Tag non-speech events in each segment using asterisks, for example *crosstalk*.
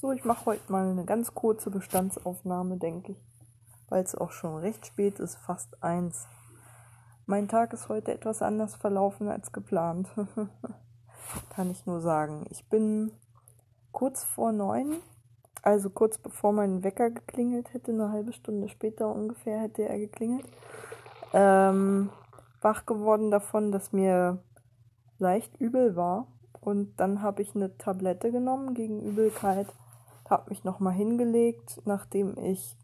So, ich mache heute mal eine ganz kurze Bestandsaufnahme, denke ich, weil es auch schon recht spät ist, fast eins. Mein Tag ist heute etwas anders verlaufen als geplant. *laughs* Kann ich nur sagen. Ich bin kurz vor neun, also kurz bevor mein Wecker geklingelt hätte, eine halbe Stunde später ungefähr hätte er geklingelt, ähm, wach geworden davon, dass mir leicht übel war. Und dann habe ich eine Tablette genommen gegen Übelkeit habe mich nochmal hingelegt, nachdem ich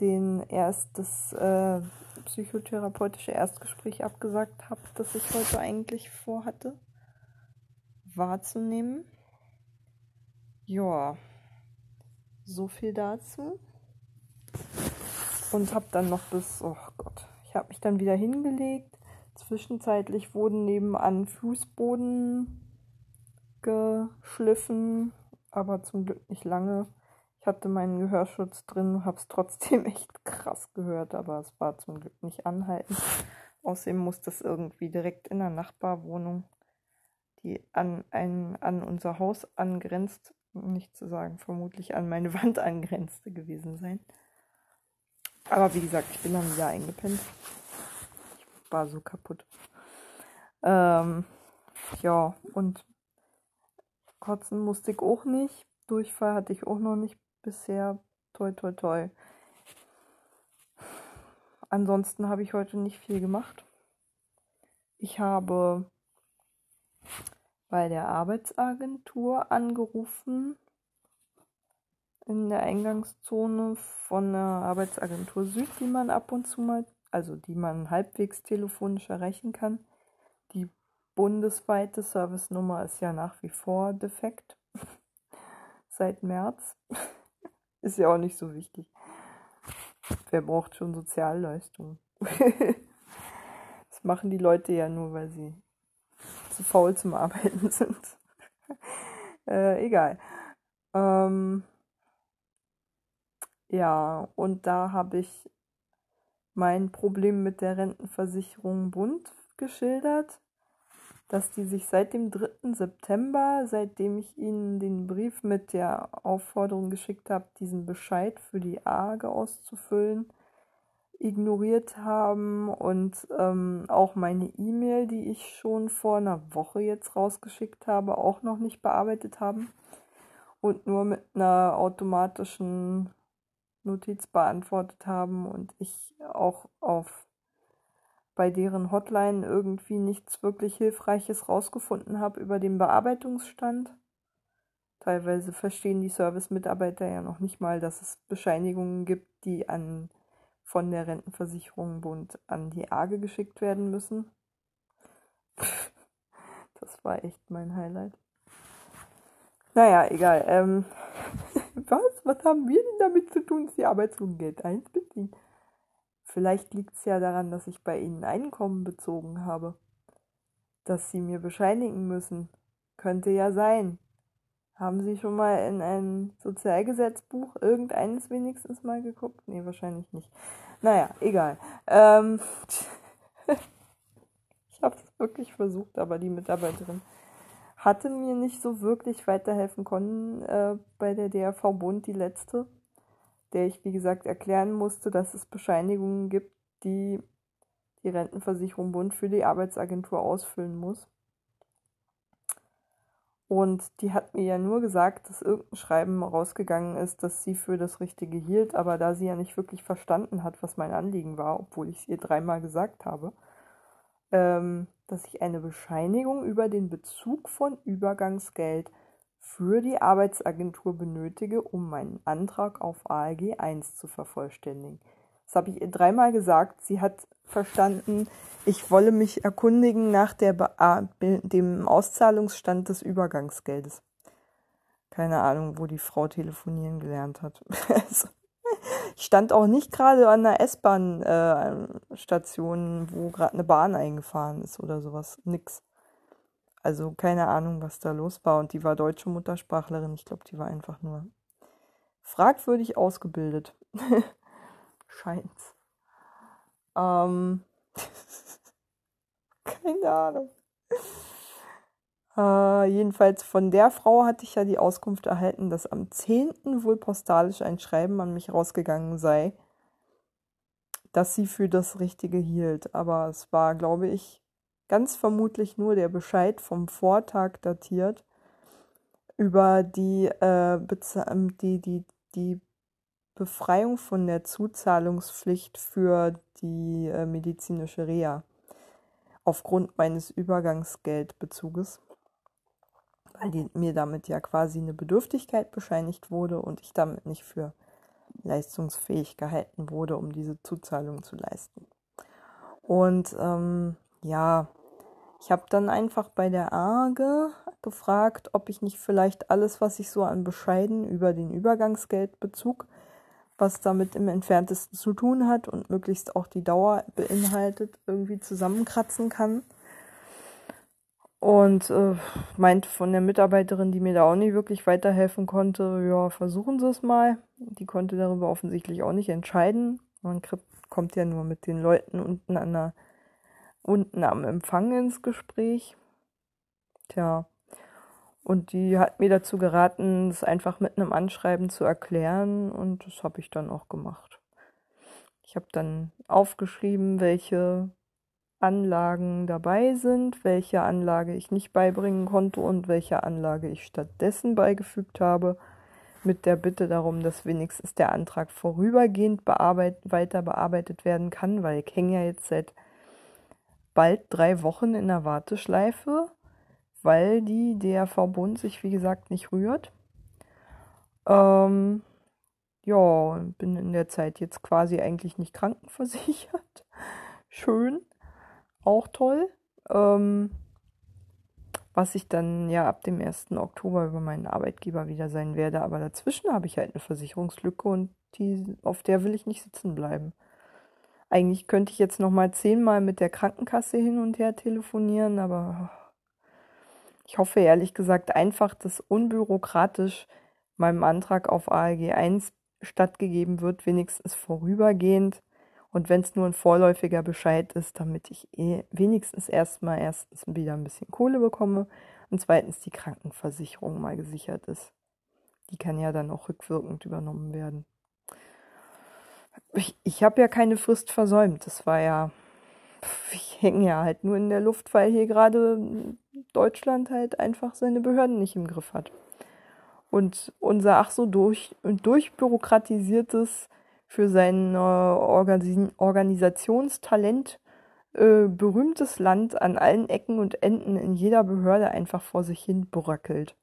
den erst das äh, psychotherapeutische Erstgespräch abgesagt habe, das ich heute eigentlich vorhatte, wahrzunehmen. Ja, so viel dazu. Und habe dann noch bis, oh Gott, ich habe mich dann wieder hingelegt. Zwischenzeitlich wurden nebenan Fußboden geschliffen aber zum Glück nicht lange. Ich hatte meinen Gehörschutz drin, habe es trotzdem *laughs* echt krass gehört, aber es war zum Glück nicht anhaltend. Außerdem muss das irgendwie direkt in der Nachbarwohnung, die an, ein, an unser Haus angrenzt, nicht zu sagen, vermutlich an meine *laughs* Wand angrenzte gewesen sein. Aber wie gesagt, ich bin dann wieder eingepennt. Ich war so kaputt. Ähm, ja, und Kotzen musste ich auch nicht. Durchfall hatte ich auch noch nicht bisher. Toi, toi, toi. Ansonsten habe ich heute nicht viel gemacht. Ich habe bei der Arbeitsagentur angerufen in der Eingangszone von der Arbeitsagentur Süd, die man ab und zu mal, also die man halbwegs telefonisch erreichen kann. Bundesweite Servicenummer ist ja nach wie vor defekt. *laughs* Seit März. *laughs* ist ja auch nicht so wichtig. Wer braucht schon Sozialleistungen? *laughs* das machen die Leute ja nur, weil sie zu faul zum Arbeiten sind. äh, egal. Ähm, ja, und da habe ich mein Problem mit der Rentenversicherung Bund geschildert dass die sich seit dem 3. September, seitdem ich ihnen den Brief mit der Aufforderung geschickt habe, diesen Bescheid für die AGE auszufüllen, ignoriert haben und ähm, auch meine E-Mail, die ich schon vor einer Woche jetzt rausgeschickt habe, auch noch nicht bearbeitet haben und nur mit einer automatischen Notiz beantwortet haben und ich auch auf bei deren Hotline irgendwie nichts wirklich Hilfreiches rausgefunden habe über den Bearbeitungsstand. Teilweise verstehen die Service-Mitarbeiter ja noch nicht mal, dass es Bescheinigungen gibt, die an, von der Rentenversicherung Bund an die AGE geschickt werden müssen. *laughs* Das war echt mein Highlight. Naja, egal. Ähm, *laughs* was? Was haben wir denn damit zu tun, dass die Arbeitslosengeld 1 beziehen? Vielleicht liegt es ja daran, dass ich bei Ihnen Einkommen bezogen habe. Dass Sie mir bescheinigen müssen. Könnte ja sein. Haben Sie schon mal in ein Sozialgesetzbuch irgendeines wenigstens mal geguckt? Nee, wahrscheinlich nicht. Naja, egal. Ähm, *laughs* ich habe es wirklich versucht, aber die Mitarbeiterin hatte mir nicht so wirklich weiterhelfen können äh, bei der DRV Bund, die letzte der ich, wie gesagt, erklären musste, dass es Bescheinigungen gibt, die die Rentenversicherung Bund für die Arbeitsagentur ausfüllen muss. Und die hat mir ja nur gesagt, dass irgendein Schreiben rausgegangen ist, dass sie für das Richtige hielt, aber da sie ja nicht wirklich verstanden hat, was mein Anliegen war, obwohl ich es ihr dreimal gesagt habe, ähm, dass ich eine Bescheinigung über den Bezug von Übergangsgeld für die Arbeitsagentur benötige, um meinen Antrag auf ALG 1 zu vervollständigen. Das habe ich ihr dreimal gesagt. Sie hat verstanden, ich wolle mich erkundigen nach der dem Auszahlungsstand des Übergangsgeldes. Keine Ahnung, wo die Frau telefonieren gelernt hat. *laughs* Ich stand auch nicht gerade an der S-Bahn-Station, äh, wo gerade eine Bahn eingefahren ist oder sowas. Nix. Also keine Ahnung, was da los war. Und die war deutsche Muttersprachlerin. Ich glaube, die war einfach nur fragwürdig ausgebildet. *laughs* Scheint's. Ähm, *laughs* keine Ahnung. Äh, jedenfalls von der Frau hatte ich ja die Auskunft erhalten, dass am 10. wohl postalisch ein Schreiben an mich rausgegangen sei, das sie für das Richtige hielt. Aber es war, glaube ich, ganz vermutlich nur der Bescheid vom Vortag datiert über die, äh, die, die, die Befreiung von der Zuzahlungspflicht für die äh, medizinische Reha aufgrund meines Übergangsgeldbezuges weil die, mir damit ja quasi eine Bedürftigkeit bescheinigt wurde und ich damit nicht für leistungsfähig gehalten wurde, um diese Zuzahlung zu leisten. Und ähm, ja, ich habe dann einfach bei der AGE gefragt, ob ich nicht vielleicht alles, was ich so an Bescheiden über den Übergangsgeldbezug, was damit im entferntesten zu tun hat und möglichst auch die Dauer beinhaltet, irgendwie zusammenkratzen kann und äh, meint von der Mitarbeiterin, die mir da auch nicht wirklich weiterhelfen konnte, ja, versuchen Sie es mal. Die konnte darüber offensichtlich auch nicht entscheiden. Man kommt ja nur mit den Leuten unten an der, unten am Empfang ins Gespräch. Tja. Und die hat mir dazu geraten, es einfach mit einem Anschreiben zu erklären und das habe ich dann auch gemacht. Ich habe dann aufgeschrieben, welche Anlagen dabei sind, welche Anlage ich nicht beibringen konnte und welche Anlage ich stattdessen beigefügt habe, mit der Bitte darum, dass wenigstens der Antrag vorübergehend bearbeit weiter bearbeitet werden kann, weil ich hänge ja jetzt seit bald drei Wochen in der Warteschleife, weil die DRV-Bund sich, wie gesagt, nicht rührt. Ähm, ja, bin in der Zeit jetzt quasi eigentlich nicht krankenversichert. *laughs* Schön auch toll. Ähm, was ich dann ja ab dem 1. Oktober über meinen Arbeitgeber wieder sein werde. Aber dazwischen habe ich halt eine Versicherungslücke und die, auf der will ich nicht sitzen bleiben. Eigentlich könnte ich jetzt noch mal zehnmal mit der Krankenkasse hin und her telefonieren, aber ich hoffe ehrlich gesagt einfach, dass unbürokratisch meinem Antrag auf ALG 1 stattgegeben wird, wenigstens vorübergehend und wenn es nur ein vorläufiger Bescheid ist, damit ich eh wenigstens erstmal erstens wieder ein bisschen Kohle bekomme und zweitens die Krankenversicherung mal gesichert ist. Die kann ja dann auch rückwirkend übernommen werden. Ich, ich habe ja keine Frist versäumt. Das war ja, ich hänge ja halt nur in der Luft, weil hier gerade Deutschland halt einfach seine Behörden nicht im Griff hat. Und unser ach so durch, durchbürokratisiertes für sein äh, Organ Organisationstalent äh, berühmtes Land an allen Ecken und Enden in jeder Behörde einfach vor sich hin bröckelt.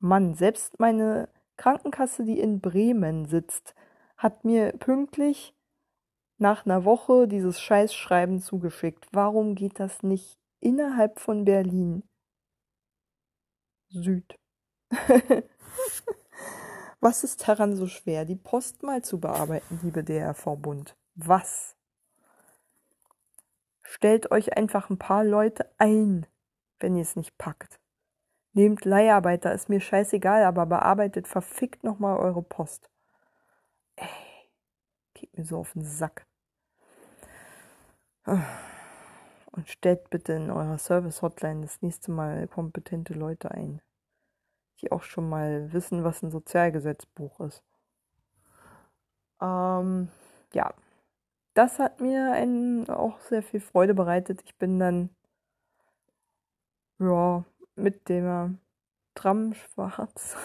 Mann, selbst meine Krankenkasse, die in Bremen sitzt, hat mir pünktlich nach einer Woche dieses Scheißschreiben zugeschickt. Warum geht das nicht innerhalb von Berlin? Süd. *laughs* Was ist daran so schwer, die Post mal zu bearbeiten, liebe DRV-Bund? Was? Stellt euch einfach ein paar Leute ein, wenn ihr es nicht packt. Nehmt Leiharbeiter, ist mir scheißegal, aber bearbeitet verfickt nochmal eure Post. Ey, geht mir so auf den Sack. Und stellt bitte in eurer Service-Hotline das nächste Mal kompetente Leute ein die auch schon mal wissen, was ein Sozialgesetzbuch ist. Ähm, ja, das hat mir einen, auch sehr viel Freude bereitet. Ich bin dann ja, mit dem Tram schwarz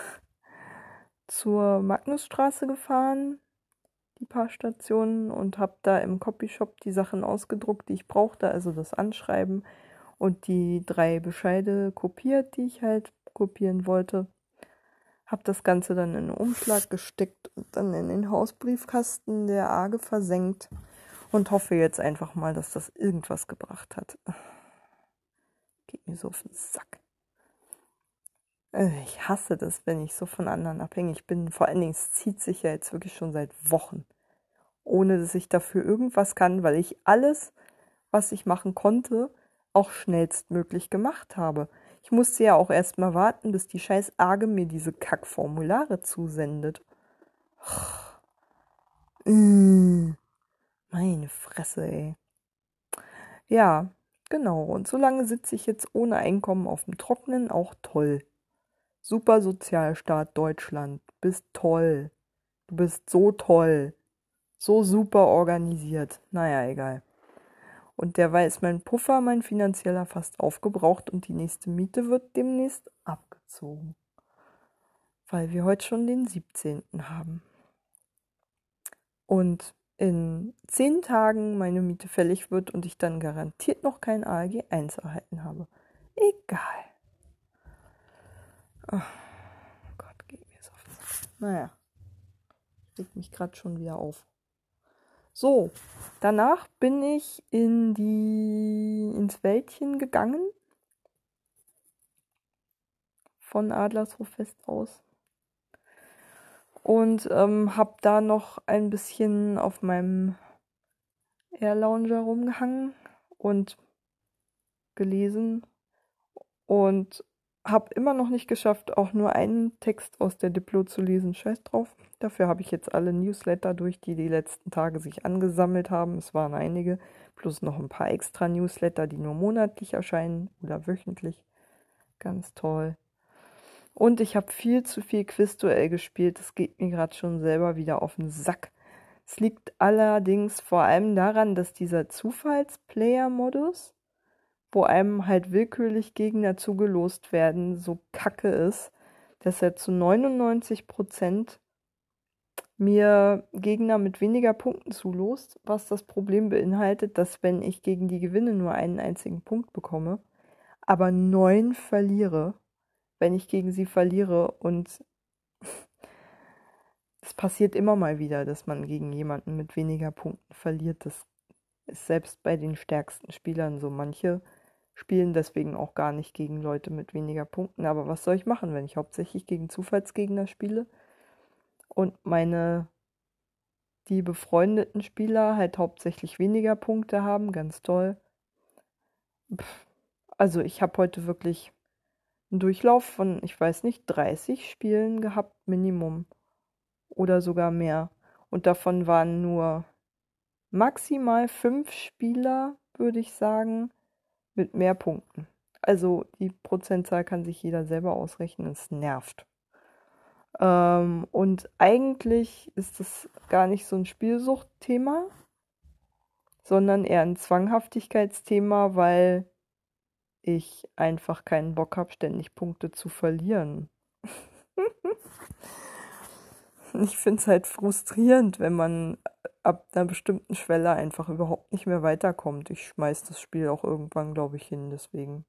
*laughs* zur Magnusstraße gefahren, die paar Stationen, und habe da im Copyshop die Sachen ausgedruckt, die ich brauchte, also das Anschreiben und die drei Bescheide kopiert, die ich halt kopieren wollte. Hab das Ganze dann in einen Umschlag gesteckt und dann in den Hausbriefkasten der Arge versenkt und hoffe jetzt einfach mal, dass das irgendwas gebracht hat. Geht mir so auf den Sack. Äh, ich hasse das, wenn ich so von anderen abhängig bin. Vor allen Dingen, es zieht sich ja jetzt wirklich schon seit Wochen. Ohne dass ich dafür irgendwas kann, weil ich alles, was ich machen konnte, auch schnellstmöglich gemacht habe. Ich musste ja auch erstmal warten, bis die scheiß Arge mir diese Kackformulare zusendet. Mmh. Meine Fresse, ey. Ja, Genau, und solange sitze ich jetzt ohne Einkommen auf dem Trocknen, auch toll. Super Sozialstaat Deutschland, bist toll. Du bist so toll. So super organisiert. Naja, egal. Und derweil ist mein Puffer, mein finanzieller, fast aufgebraucht und die nächste Miete wird demnächst abgezogen. Weil wir heute schon den 17. haben. Und in zehn Tagen meine Miete fällig wird und ich dann garantiert noch kein ALG 1 erhalten habe. Egal. Oh Gott, geht mir so. Naja. Regt mich gerade schon wieder auf. So, danach bin ich in die ins Wäldchen gegangen. Von Adlershof Fest aus und ähm, habe da noch ein bisschen auf meinem Air Lounger rumgehangen und gelesen und habe immer noch nicht geschafft, auch nur einen Text aus der Diplo zu lesen. Scheiß drauf. Dafür habe ich jetzt alle Newsletter durch, die die letzten Tage sich angesammelt haben. Es waren einige, plus noch ein paar extra Newsletter, die nur monatlich erscheinen oder wöchentlich. Ganz toll. Und ich habe viel zu viel Quizduell gespielt. Das geht mir gerade schon selber wieder auf den Sack. Es liegt allerdings vor allem daran, dass dieser Zufallsplayer-Modus, wo einem halt willkürlich Gegner zugelost werden, so kacke ist, dass er zu 99 Prozent mir Gegner mit weniger Punkten zulost, was das Problem beinhaltet, dass wenn ich gegen die gewinne nur einen einzigen Punkt bekomme, aber neun verliere wenn ich gegen sie verliere. Und *laughs* es passiert immer mal wieder, dass man gegen jemanden mit weniger Punkten verliert. Das ist selbst bei den stärksten Spielern so. Manche spielen deswegen auch gar nicht gegen Leute mit weniger Punkten. Aber was soll ich machen, wenn ich hauptsächlich gegen Zufallsgegner spiele und meine die befreundeten Spieler halt hauptsächlich weniger Punkte haben? Ganz toll. Also ich habe heute wirklich einen Durchlauf von, ich weiß nicht, 30 Spielen gehabt, Minimum. Oder sogar mehr. Und davon waren nur maximal fünf Spieler, würde ich sagen, mit mehr Punkten. Also die Prozentzahl kann sich jeder selber ausrechnen. Es nervt. Ähm, und eigentlich ist es gar nicht so ein Spielsuchtthema, sondern eher ein Zwanghaftigkeitsthema, weil ich einfach keinen Bock habe, ständig Punkte zu verlieren. *laughs* ich finde es halt frustrierend, wenn man ab einer bestimmten Schwelle einfach überhaupt nicht mehr weiterkommt. Ich schmeiß das Spiel auch irgendwann, glaube ich, hin, deswegen.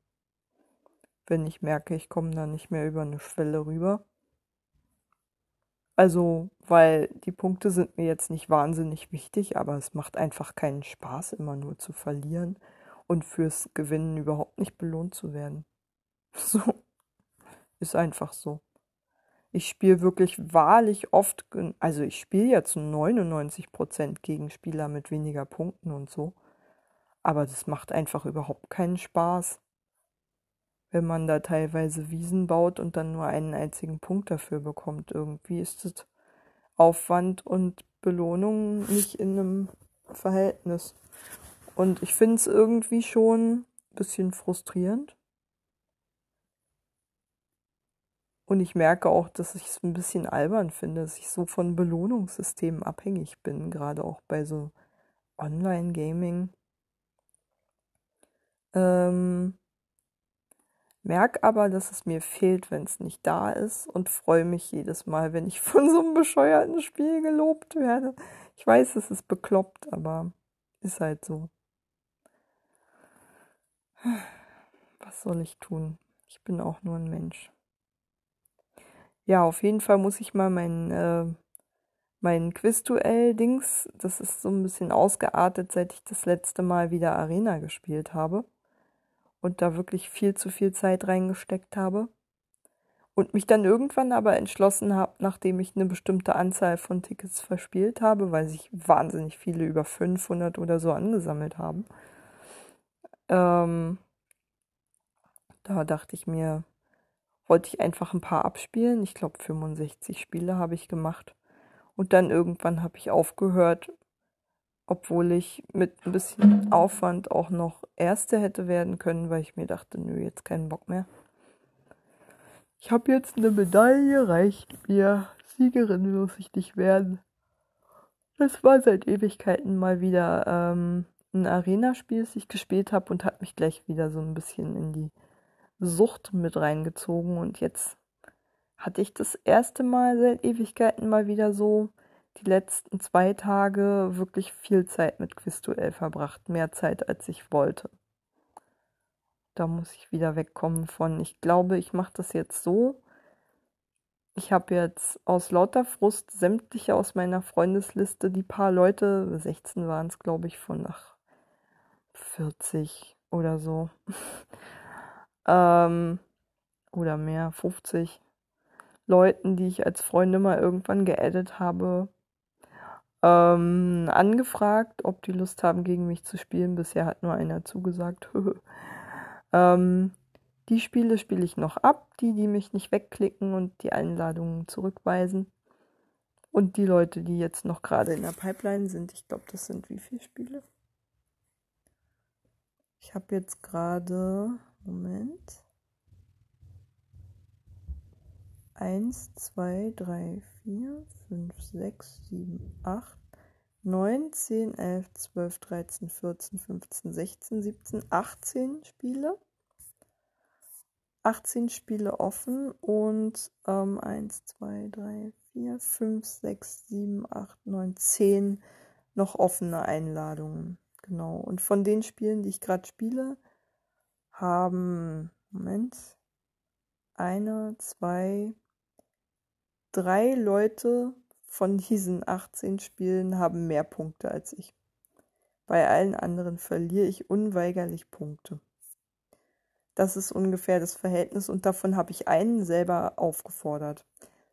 Wenn ich merke, ich komme da nicht mehr über eine Schwelle rüber. Also, weil die Punkte sind mir jetzt nicht wahnsinnig wichtig, aber es macht einfach keinen Spaß, immer nur zu verlieren und fürs Gewinnen überhaupt nicht belohnt zu werden. *laughs* So. Ist einfach so. Ich spiele wirklich wahrlich oft, also ich spiele ja zu 99% gegen Spieler mit weniger Punkten und so. Aber das macht einfach überhaupt keinen Spaß, wenn man da teilweise Wiesen baut und dann nur einen einzigen Punkt dafür bekommt. Irgendwie ist es Aufwand und Belohnung nicht in einem Verhältnis. Und ich finde es irgendwie schon ein bisschen frustrierend. Und ich merke auch, dass ich es ein bisschen albern finde, dass ich so von Belohnungssystemen abhängig bin, gerade auch bei so Online-Gaming. Ähm, merk aber, dass es mir fehlt, wenn es nicht da ist und freue mich jedes Mal, wenn ich *laughs* von so einem bescheuerten Spiel gelobt werde. Ich weiß, es ist bekloppt, aber ist halt so. *sighs* Was soll ich tun? Ich bin auch nur ein Mensch. Ja, auf jeden Fall muss ich mal mein, äh, mein Quizduell-Dings, das ist so ein bisschen ausgeartet, seit ich das letzte Mal wieder Arena gespielt habe und da wirklich viel zu viel Zeit reingesteckt habe. Und mich dann irgendwann aber entschlossen habe, nachdem ich eine bestimmte Anzahl von Tickets verspielt habe, weil sich wahnsinnig viele über 500 oder so angesammelt haben, ähm, da dachte ich mir, wollte ich einfach ein paar abspielen. Ich glaube, 65 Spiele habe ich gemacht. Und dann irgendwann habe ich aufgehört, obwohl ich mit ein bisschen Aufwand auch noch Erste hätte werden können, weil ich mir dachte, nö, jetzt keinen Bock mehr. Ich habe jetzt eine Medaille, reicht mir. Siegerin muss ich nicht werden. Das war seit Ewigkeiten mal wieder ähm, ein Arena-Spiel, das ich gespielt habe und hat mich gleich wieder so ein bisschen in die Sucht mit reingezogen. Und jetzt hatte ich das erste Mal seit Ewigkeiten mal wieder so die letzten zwei Tage wirklich viel Zeit mit Quizduell verbracht. Mehr Zeit, als ich wollte. Da muss ich wieder wegkommen von. Ich glaube, ich mache das jetzt so. Ich habe jetzt aus lauter Frust sämtliche aus meiner Freundesliste, die paar Leute, 16 waren es, glaube ich, von nach 40 oder so. Ähm, oder mehr, 50 Leuten, die ich als Freunde mal irgendwann geaddet habe, ähm, angefragt, ob die Lust haben, gegen mich zu spielen. Bisher hat nur einer zugesagt. *laughs* ähm, die Spiele spiele ich noch ab, die, die mich nicht wegklicken und die Einladungen zurückweisen. Und die Leute, die jetzt noch gerade in der Pipeline sind, ich glaube, das sind wie viele Spiele? Ich habe jetzt gerade, Moment. 1, 2, 3, 4, 5, 6, 7, 8, 9, 10, 11, 12, 13, 14, 15, 16, 17, 18 Spiele. 18 Spiele offen und ähm, 1, 2, 3, 4, 5, 6, 7, 8, 9, 10 noch offene Einladungen. Genau. Und von den Spielen, die ich gerade spiele, haben, Moment, eine, zwei, drei Leute von diesen 18 Spielen haben mehr Punkte als ich. Bei allen anderen verliere ich unweigerlich Punkte. Das ist ungefähr das Verhältnis und davon habe ich einen selber aufgefordert.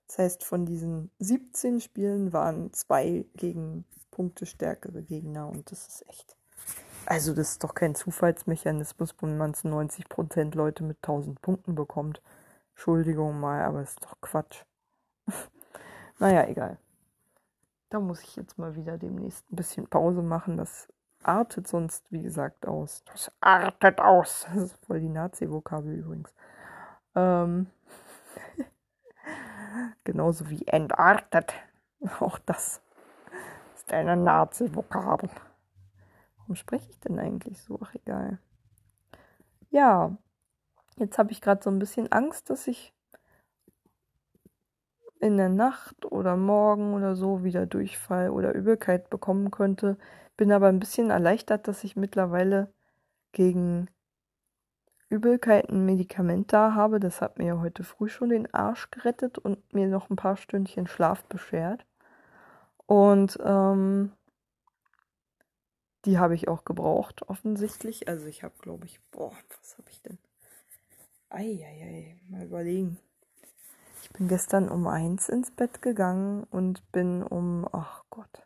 Das heißt, von diesen 17 Spielen waren zwei gegen punktestärkere Gegner und das ist echt. Also, das ist doch kein Zufallsmechanismus, wo man es 90% Leute mit 1000 Punkten bekommt. Entschuldigung mal, aber ist doch Quatsch. *laughs* naja, egal. Da muss ich jetzt mal wieder demnächst ein bisschen Pause machen. Das artet sonst, wie gesagt, aus. Das artet aus. Das ist voll die Nazi-Vokabel übrigens. Ähm *laughs* Genauso wie entartet. Auch das ist eine Nazi-Vokabel. Warum spreche ich denn eigentlich so? Ach, egal. Ja, jetzt habe ich gerade so ein bisschen Angst, dass ich in der Nacht oder morgen oder so wieder Durchfall oder Übelkeit bekommen könnte. Bin aber ein bisschen erleichtert, dass ich mittlerweile gegen Übelkeit ein Medikament da habe. Das hat mir heute früh schon den Arsch gerettet und mir noch ein paar Stündchen Schlaf beschert. Und ähm, die habe ich auch gebraucht, offensichtlich. Also ich habe, glaube ich, boah, was habe ich denn? Eieiei, mal überlegen. Ich bin gestern um eins ins Bett gegangen und bin um, ach Gott,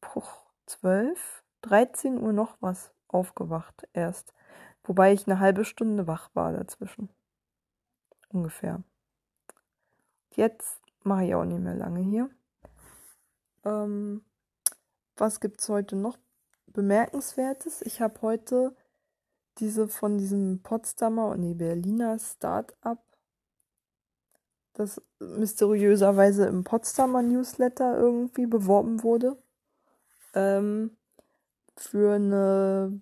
puh, zwölf, 13 Uhr noch was aufgewacht erst. Wobei ich eine halbe Stunde wach war dazwischen. Ungefähr. Jetzt mache ich auch nicht mehr lange hier. Ähm, was es heute noch bemerkenswertes? Ich habe heute diese von diesem Potsdamer und nee, Berliner Start-up das mysteriöserweise im Potsdamer Newsletter irgendwie beworben wurde. Ähm, für eine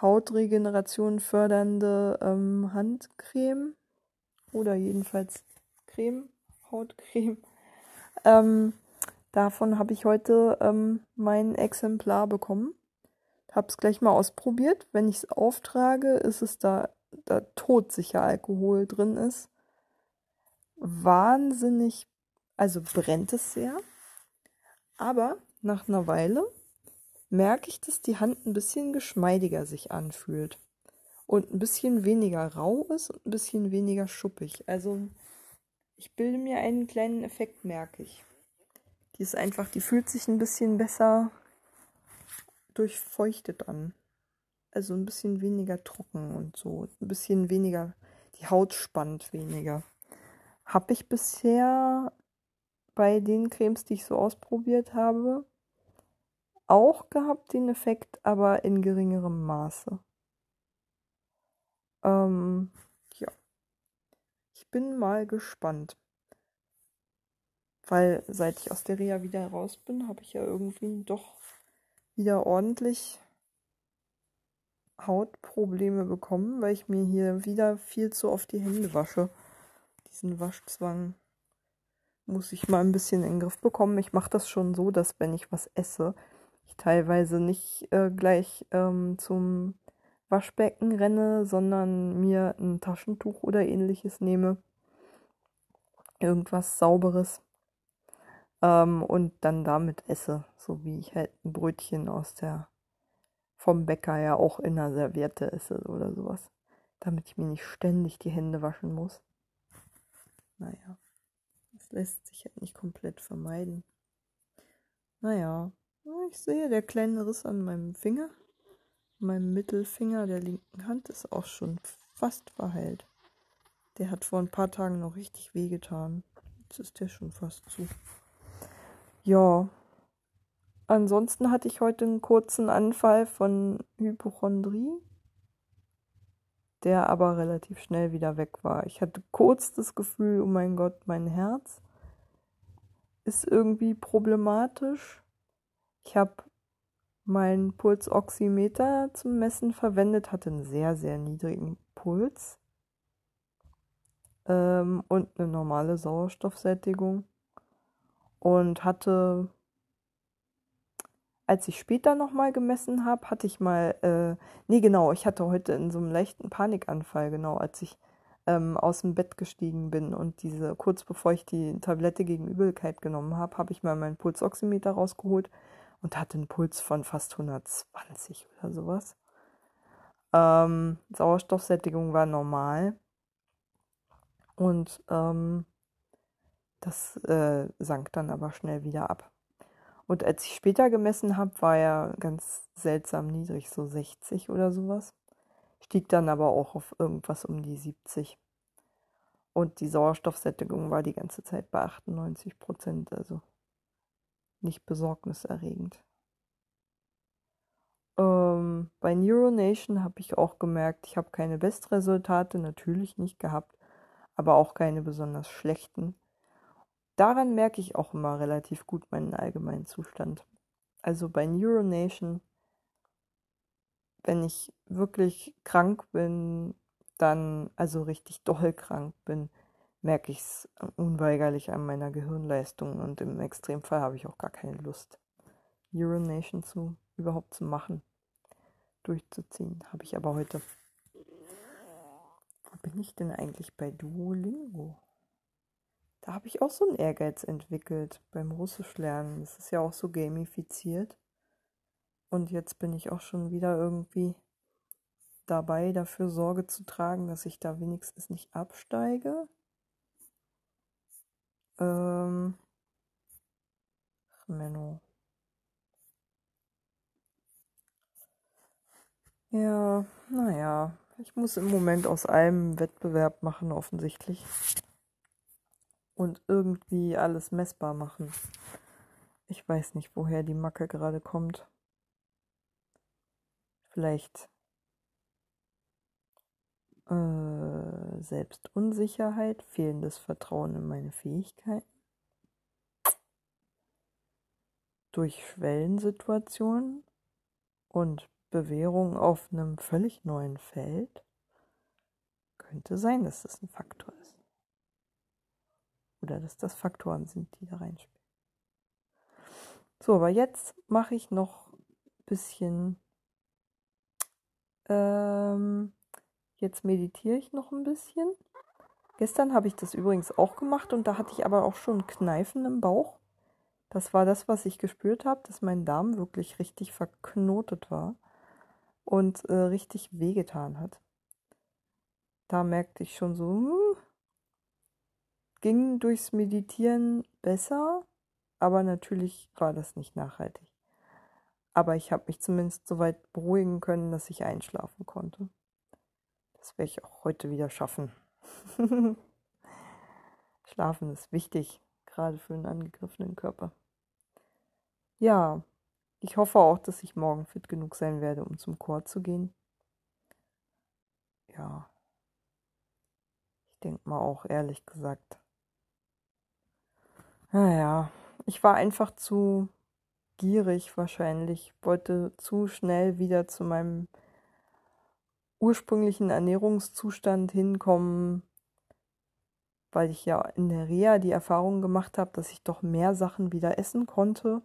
Hautregeneration fördernde ähm, Handcreme oder jedenfalls Creme, Hautcreme. Ähm, davon habe ich heute ähm, mein Exemplar bekommen. Habe es gleich mal ausprobiert. Wenn ich es auftrage, ist es da, da todsicher Alkohol drin ist wahnsinnig, also brennt es sehr, aber nach einer Weile merke ich, dass die Hand ein bisschen geschmeidiger sich anfühlt und ein bisschen weniger rau ist und ein bisschen weniger schuppig. Also ich bilde mir einen kleinen Effekt, merke ich. Die ist einfach, die fühlt sich ein bisschen besser durchfeuchtet an. Also ein bisschen weniger trocken und so. Ein bisschen weniger, die Haut spannt weniger habe ich bisher bei den Cremes, die ich so ausprobiert habe, auch gehabt, den Effekt, aber in geringerem Maße. Ähm, ja. Ich bin mal gespannt. Weil seit ich aus der Reha wieder raus bin, habe ich ja irgendwie doch wieder ordentlich Hautprobleme bekommen, weil ich mir hier wieder viel zu oft die Hände wasche. Diesen Waschzwang muss ich mal ein bisschen in den Griff bekommen. Ich mache das schon so, dass wenn ich was esse, ich teilweise nicht äh, gleich ähm, zum Waschbecken renne, sondern mir ein Taschentuch oder ähnliches nehme. Irgendwas Sauberes. Ähm, und dann damit esse, so wie ich halt ein Brötchen aus der vom Bäcker ja auch in der Serviette esse oder sowas. Damit ich mir nicht ständig die Hände waschen muss. Naja, das lässt sich halt nicht komplett vermeiden. Naja, ich sehe, der kleine Riss an meinem Finger, meinem Mittelfinger der linken Hand ist auch schon fast verheilt. Der hat vor ein paar Tagen noch richtig wehgetan. Jetzt ist der schon fast zu. Ja. Ansonsten hatte ich heute einen kurzen Anfall von Hypochondrie, der aber relativ schnell wieder weg war. Ich hatte kurz das Gefühl, oh mein Gott, mein Herz ist irgendwie problematisch. Ich habe meinen Pulsoximeter zum Messen verwendet, hatte einen sehr, sehr niedrigen Puls ähm, und eine normale Sauerstoffsättigung und hatte, als ich später nochmal gemessen habe, hatte ich mal, äh, nee genau, ich hatte heute in so einem leichten Panikanfall, genau, als ich ähm, aus dem Bett gestiegen bin und diese, kurz bevor ich die Tablette gegen Übelkeit genommen habe, habe ich mal meinen Pulsoximeter rausgeholt und hatte einen Puls von fast 120 oder sowas. Ähm, Sauerstoffsättigung war normal. Und ähm, das äh, sank dann aber schnell wieder ab. Und als ich später gemessen habe, war er ganz seltsam niedrig, so 60 oder sowas. Stieg dann aber auch auf irgendwas um die 70. Und die Sauerstoffsättigung war die ganze Zeit bei 98 Prozent, also nicht besorgniserregend. Ähm, bei Neuronation habe ich auch gemerkt, ich habe keine Bestresultate, natürlich nicht gehabt, aber auch keine besonders schlechten daran merke ich auch immer relativ gut meinen allgemeinen Zustand. Also bei Neuronation, wenn ich wirklich krank bin, dann, also richtig doll krank bin, merke ich es unweigerlich an meiner Gehirnleistung und im Extremfall habe ich auch gar keine Lust, Neuronation zu überhaupt zu machen, durchzuziehen. Habe ich aber heute. Wo bin ich denn eigentlich bei Duolingo? Da habe ich auch so einen Ehrgeiz entwickelt beim Russisch lernen. Das ist ja auch so gamifiziert. Und jetzt bin ich auch schon wieder irgendwie dabei, dafür Sorge zu tragen, dass ich da wenigstens nicht absteige. Ähm. Ach, Menno. Ja, naja. Ich muss im Moment aus allem Wettbewerb machen, offensichtlich und irgendwie alles messbar machen. Ich weiß nicht, woher die Macke gerade kommt. Vielleicht äh, Selbstunsicherheit, fehlendes Vertrauen in meine Fähigkeiten. Durch Schwellensituationen und Bewährung auf einem völlig neuen Feld. Könnte sein, dass das ein Faktor ist. Oder dass das Faktoren sind, die da reinspielen. So, aber jetzt mache ich noch ein bisschen. Ähm, jetzt meditiere ich noch ein bisschen. Gestern habe ich das übrigens auch gemacht und da hatte ich aber auch schon Kneifen im Bauch. Das war das, was ich gespürt habe, dass mein Darm wirklich richtig verknotet war und äh, richtig wehgetan hat. Da merkte ich schon so, hm, ging durchs Meditieren besser, aber natürlich war das nicht nachhaltig. Aber ich habe mich zumindest so weit beruhigen können, dass ich einschlafen konnte. Das werde ich auch heute wieder schaffen. *laughs* Schlafen ist wichtig, gerade für einen angegriffenen Körper. Ja, ich hoffe auch, dass ich morgen fit genug sein werde, um zum Chor zu gehen. Ja, ich denke mal auch, ehrlich gesagt. Naja, ich war einfach zu gierig wahrscheinlich, wollte zu schnell wieder zu meinem ursprünglichen Ernährungszustand hinkommen, weil ich ja in der Reha die Erfahrung gemacht habe, dass ich doch mehr Sachen wieder essen konnte,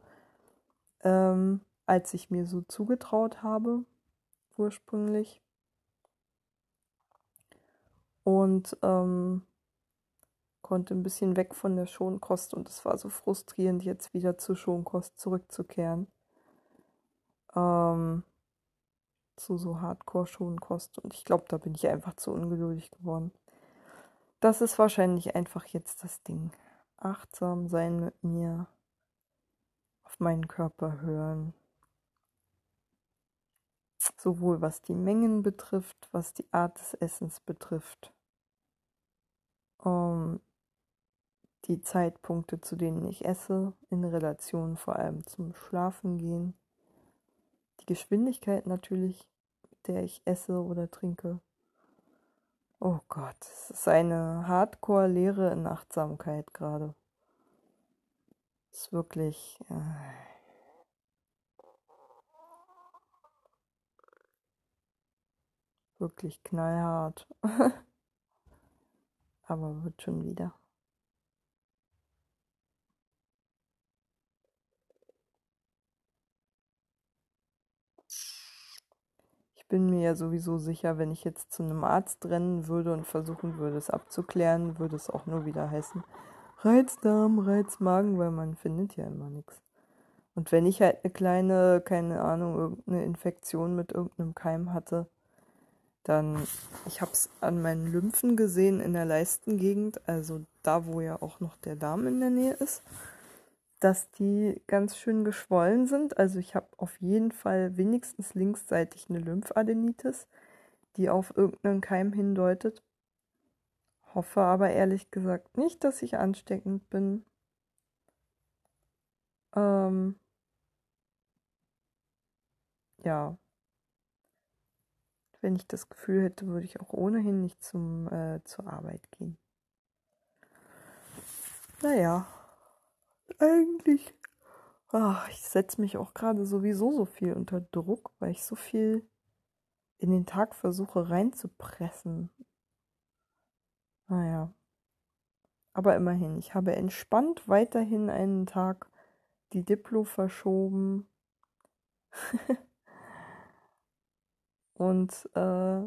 ähm, als ich mir so zugetraut habe ursprünglich. Und ähm, konnte ein bisschen weg von der Schonkost und es war so frustrierend, jetzt wieder zur Schonkost zurückzukehren. Ähm, zu so Hardcore-Schonkost und ich glaube, da bin ich einfach zu ungeduldig geworden. Das ist wahrscheinlich einfach jetzt das Ding. Achtsam sein mit mir, auf meinen Körper hören. Sowohl was die Mengen betrifft, was die Art des Essens betrifft. Um, die Zeitpunkte, zu denen ich esse, in Relation vor allem zum Schlafengehen. Die Geschwindigkeit natürlich, mit der ich esse oder trinke. Oh Gott, es ist eine Hardcore-Lehre in Achtsamkeit gerade. Es ist wirklich. Äh wirklich knallhart. *laughs* Aber wird schon wieder. Bin mir ja sowieso sicher, wenn ich jetzt zu einem Arzt rennen würde und versuchen würde, es abzuklären, würde es auch nur wieder heißen, Reizdarm, Reizmagen, weil man findet ja immer nichts. Und wenn ich halt eine kleine, keine Ahnung, irgendeine Infektion mit irgendeinem Keim hatte, dann, ich habe es an meinen Lymphen gesehen in der Leistengegend, also da, wo ja auch noch der Darm in der Nähe ist dass die ganz schön geschwollen sind. Also ich habe auf jeden Fall wenigstens linksseitig eine Lymphadenitis, die auf irgendeinen Keim hindeutet. Hoffe aber ehrlich gesagt nicht, dass ich ansteckend bin. Ähm ja. Wenn ich das Gefühl hätte, würde ich auch ohnehin nicht zum, äh, zur Arbeit gehen. Naja eigentlich. Ach, ich setze mich auch gerade sowieso so viel unter Druck, weil ich so viel in den Tag versuche reinzupressen. Naja. Aber immerhin, ich habe entspannt weiterhin einen Tag die Diplo verschoben. *laughs* Und äh,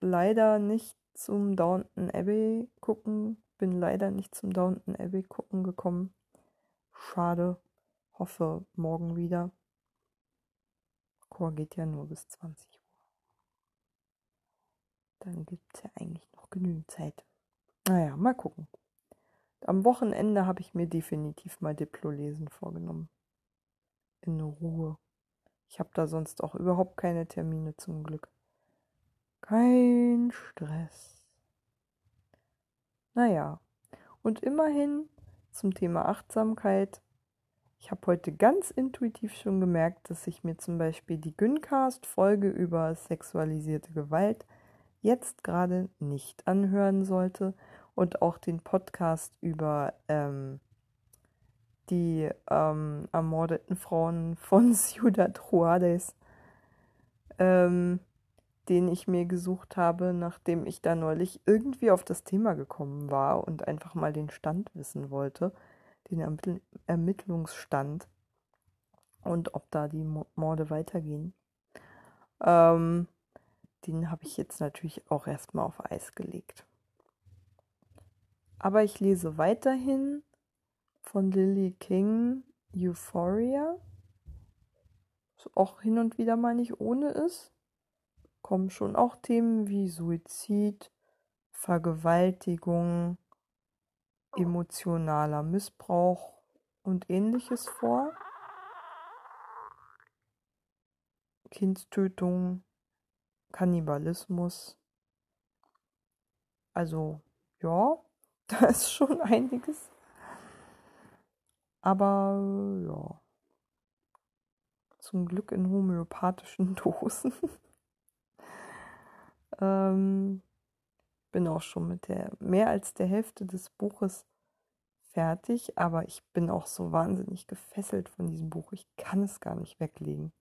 leider nicht zum Downton Abbey gucken. Bin leider nicht zum Downton Abbey gucken gekommen. Schade. Hoffe morgen wieder. Chor geht ja nur bis 20 Uhr. Dann gibt es ja eigentlich noch genügend Zeit. Naja, mal gucken. Am Wochenende habe ich mir definitiv mal Diplo-Lesen vorgenommen. In Ruhe. Ich habe da sonst auch überhaupt keine Termine zum Glück. Kein Stress. Naja, und immerhin zum Thema Achtsamkeit. Ich habe heute ganz intuitiv schon gemerkt, dass ich mir zum Beispiel die Gyncast-Folge über sexualisierte Gewalt jetzt gerade nicht anhören sollte und auch den Podcast über ähm, die ähm, ermordeten Frauen von *laughs* Ciudad Juárez ähm, den ich mir gesucht habe, nachdem ich da neulich irgendwie auf das Thema gekommen war und einfach mal den Stand wissen wollte, den Ermittl Ermittlungsstand und ob da die Morde weitergehen. Ähm, den habe ich jetzt natürlich auch erstmal auf Eis gelegt. Aber ich lese weiterhin von Lily King Euphoria, was auch hin und wieder mal nicht ohne ist kommen schon auch Themen wie Suizid, Vergewaltigung, emotionaler Missbrauch und ähnliches vor. Kindstötung, Kannibalismus. Also ja, *laughs* da ist schon einiges. Aber ja. Zum Glück in homöopathischen *laughs* Dosen. Ähm, bin auch schon mit der mehr als der Hälfte des Buches fertig, aber ich bin auch so wahnsinnig gefesselt von diesem Buch. Ich kann es gar nicht weglegen.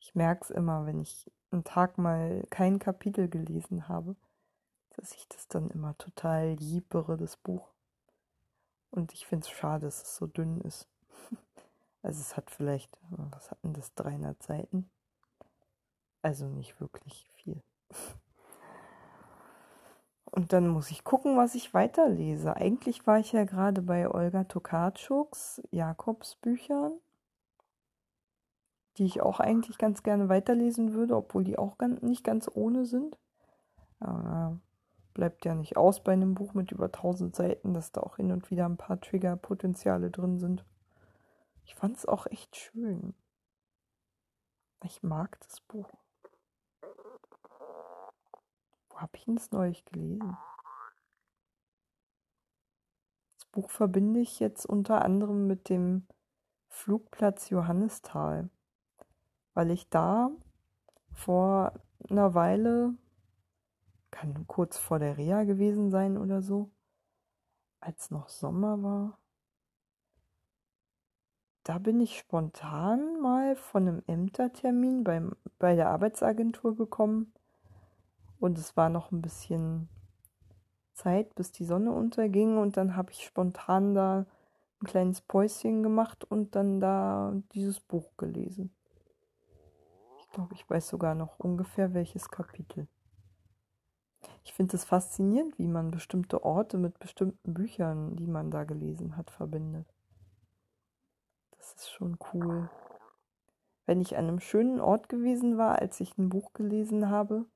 Ich merke es immer, wenn ich einen Tag mal kein Kapitel gelesen habe, dass ich das dann immer total liebere, das Buch. Und ich finde es schade, dass es so dünn ist. *laughs* Also es hat vielleicht, was hatten das, 300 Seiten? Also nicht wirklich viel. Und dann muss ich gucken, was ich weiterlese. Eigentlich war ich ja gerade bei Olga Tokarczuks Jakobsbüchern, die ich auch eigentlich ganz gerne weiterlesen würde, obwohl die auch nicht ganz ohne sind. Aber bleibt ja nicht aus bei einem Buch mit über 1000 Seiten, dass da auch hin und wieder ein paar Triggerpotenziale drin sind. Ich fand es auch echt schön. Ich mag das Buch. Wo habe ich es neulich gelesen? Das Buch verbinde ich jetzt unter anderem mit dem Flugplatz Johannisthal, weil ich da vor einer Weile, kann kurz vor der Reha gewesen sein oder so, als noch Sommer war, da bin ich spontan mal von einem Ämtertermin beim, bei der Arbeitsagentur gekommen und es war noch ein bisschen Zeit, bis die Sonne unterging. Und dann habe ich spontan da ein kleines Päuschen gemacht und dann da dieses Buch gelesen. Ich glaube, ich weiß sogar noch ungefähr welches Kapitel. Ich finde es faszinierend, wie man bestimmte Orte mit bestimmten Büchern, die man da gelesen hat, verbindet. Das ist schon cool. Wenn ich an einem schönen Ort gewesen war, als ich ein Buch gelesen habe,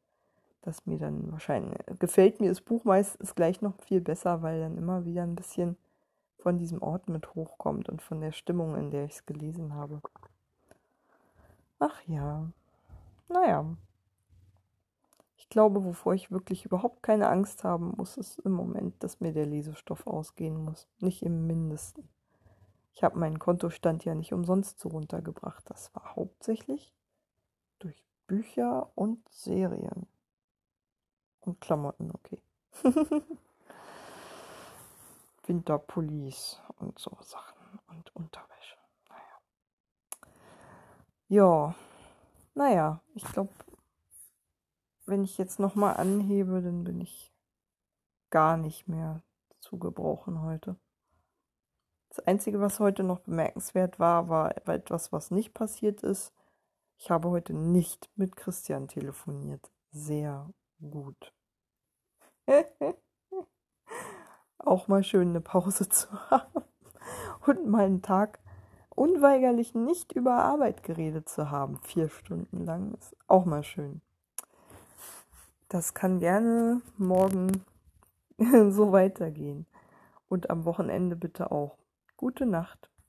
dass mir dann wahrscheinlich gefällt mir das Buch meistens gleich noch viel besser, weil dann immer wieder ein bisschen von diesem Ort mit hochkommt und von der Stimmung, in der ich es gelesen habe. Ach ja, naja. Ich glaube, wovor ich wirklich überhaupt keine Angst haben muss, ist im Moment, dass mir der Lesestoff ausgehen muss. Nicht im mindesten. Ich habe meinen Kontostand ja nicht umsonst so runtergebracht. Das war hauptsächlich durch Bücher und Serien. Und Klamotten, okay. *laughs* Winterpullis und so Sachen und Unterwäsche. Naja. Ja, naja, ich glaube, wenn ich jetzt nochmal anhebe, dann bin ich gar nicht mehr zu gebrauchen heute. Das Einzige, was heute noch bemerkenswert war, war etwas, was nicht passiert ist. Ich habe heute nicht mit Christian telefoniert. Sehr gut. *laughs* Auch mal schön eine Pause *laughs* zu haben und mal einen Tag unweigerlich nicht über Arbeit geredet zu haben, vier Stunden lang, ist auch mal schön. Das kann gerne morgen *laughs* so weitergehen. Und am Wochenende bitte auch. Gute Nacht.